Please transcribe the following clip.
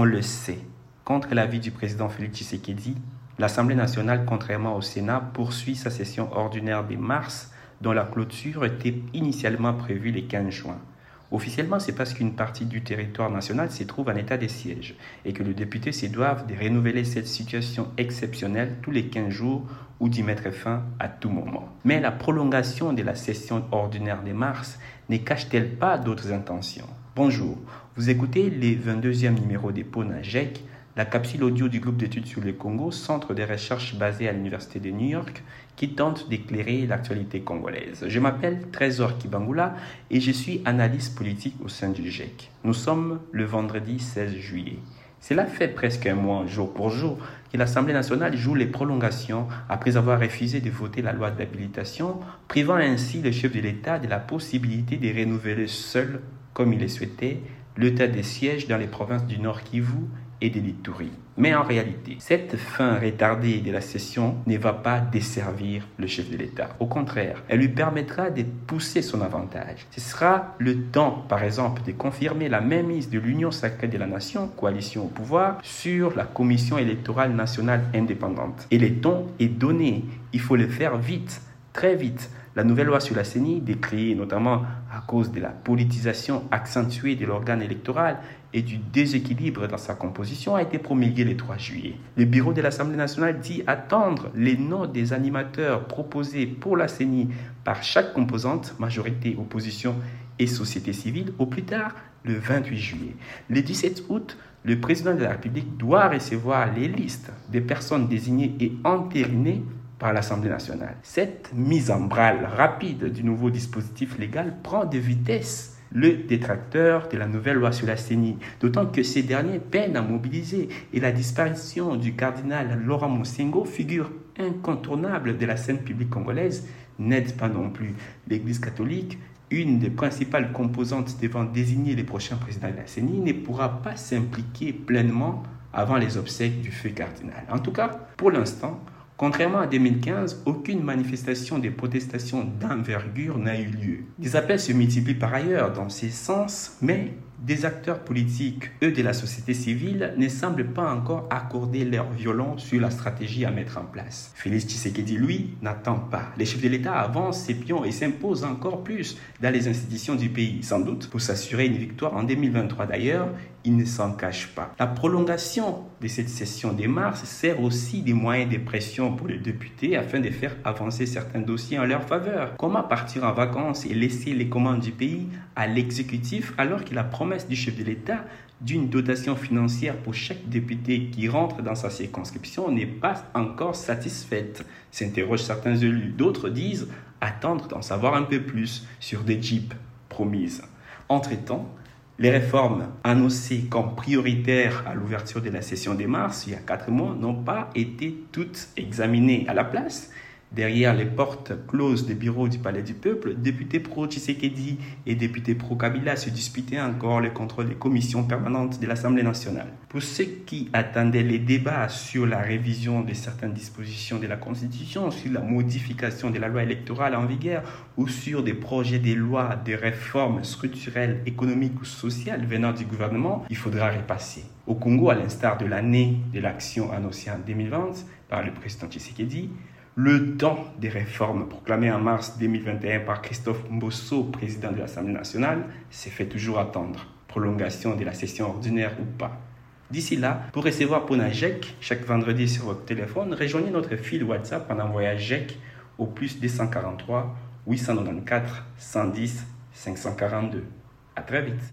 on le sait, contre l'avis du président Félix Tshisekedi, l'Assemblée nationale, contrairement au Sénat, poursuit sa session ordinaire de mars, dont la clôture était initialement prévue le 15 juin. Officiellement, c'est parce qu'une partie du territoire national se trouve en état de siège et que les députés se doivent de renouveler cette situation exceptionnelle tous les 15 jours ou d'y mettre fin à tout moment. Mais la prolongation de la session ordinaire de mars ne cache-t-elle pas d'autres intentions? Bonjour, vous écoutez le 22e numéro des PONAGEC la capsule audio du groupe d'études sur le Congo, centre de recherche basé à l'Université de New York, qui tente d'éclairer l'actualité congolaise. Je m'appelle Trésor Kibangula et je suis analyste politique au sein du GEC. Nous sommes le vendredi 16 juillet. Cela fait presque un mois, jour pour jour, que l'Assemblée nationale joue les prolongations après avoir refusé de voter la loi d'habilitation, privant ainsi le chef de l'État de la possibilité de renouveler seul, comme il le souhaitait, l'état des sièges dans les provinces du Nord Kivu et de l'Itourie. Mais en réalité, cette fin retardée de la session ne va pas desservir le chef de l'État. Au contraire, elle lui permettra de pousser son avantage. Ce sera le temps, par exemple, de confirmer la mainmise de l'Union sacrée de la nation, coalition au pouvoir, sur la Commission électorale nationale indépendante. Et le ton est donné. Il faut le faire vite, très vite. La nouvelle loi sur la CENI, décriée notamment à cause de la politisation accentuée de l'organe électoral et du déséquilibre dans sa composition, a été promulguée le 3 juillet. Le bureau de l'Assemblée nationale dit attendre les noms des animateurs proposés pour la CENI par chaque composante, majorité, opposition et société civile, au plus tard le 28 juillet. Le 17 août, le président de la République doit recevoir les listes des personnes désignées et entérinées par l'Assemblée nationale. Cette mise en branle rapide du nouveau dispositif légal prend de vitesse le détracteur de la nouvelle loi sur la CENI, d'autant que ces derniers peinent à mobiliser et la disparition du cardinal Laurent Moussengo, figure incontournable de la scène publique congolaise, n'aide pas non plus l'Église catholique. Une des principales composantes devant désigner les prochains présidents de la CENI ne pourra pas s'impliquer pleinement avant les obsèques du feu cardinal. En tout cas, pour l'instant, Contrairement à 2015, aucune manifestation de protestation d'envergure n'a eu lieu. Des appels se multiplient par ailleurs dans ces sens, mais des acteurs politiques, eux de la société civile, ne semblent pas encore accorder leur violence sur la stratégie à mettre en place. Félix Tshisekedi, lui, n'attend pas. Les chefs de l'État avancent ses pions et s'imposent encore plus dans les institutions du pays, sans doute pour s'assurer une victoire en 2023 d'ailleurs, il ne s'en cache pas. La prolongation de cette session de mars sert aussi des moyens de pression pour les députés afin de faire avancer certains dossiers en leur faveur. Comment partir en vacances et laisser les commandes du pays à l'exécutif alors qu'il a promis du chef de l'État d'une dotation financière pour chaque député qui rentre dans sa circonscription n'est pas encore satisfaite, s'interrogent certains élus. D'autres disent attendre d'en savoir un peu plus sur des jeeps promises. Entre-temps, les réformes annoncées comme prioritaires à l'ouverture de la session des mars il y a quatre mois n'ont pas été toutes examinées à la place. Derrière les portes closes des bureaux du Palais du Peuple, députés pro-Tshisekedi et députés pro-Kabila se disputaient encore le contrôle des commissions permanentes de l'Assemblée nationale. Pour ceux qui attendaient les débats sur la révision de certaines dispositions de la Constitution, sur la modification de la loi électorale en vigueur ou sur des projets de loi de réformes structurelles, économiques ou sociales venant du gouvernement, il faudra repasser. Au Congo, à l'instar de l'année de l'action annoncée en 2020 par le président Tshisekedi, le temps des réformes proclamées en mars 2021 par Christophe Mbosso, président de l'Assemblée nationale, s'est fait toujours attendre. Prolongation de la session ordinaire ou pas. D'ici là, pour recevoir Ponajek chaque vendredi sur votre téléphone, rejoignez notre fil WhatsApp en envoyant JEC au plus 243 894 110 542. À très vite.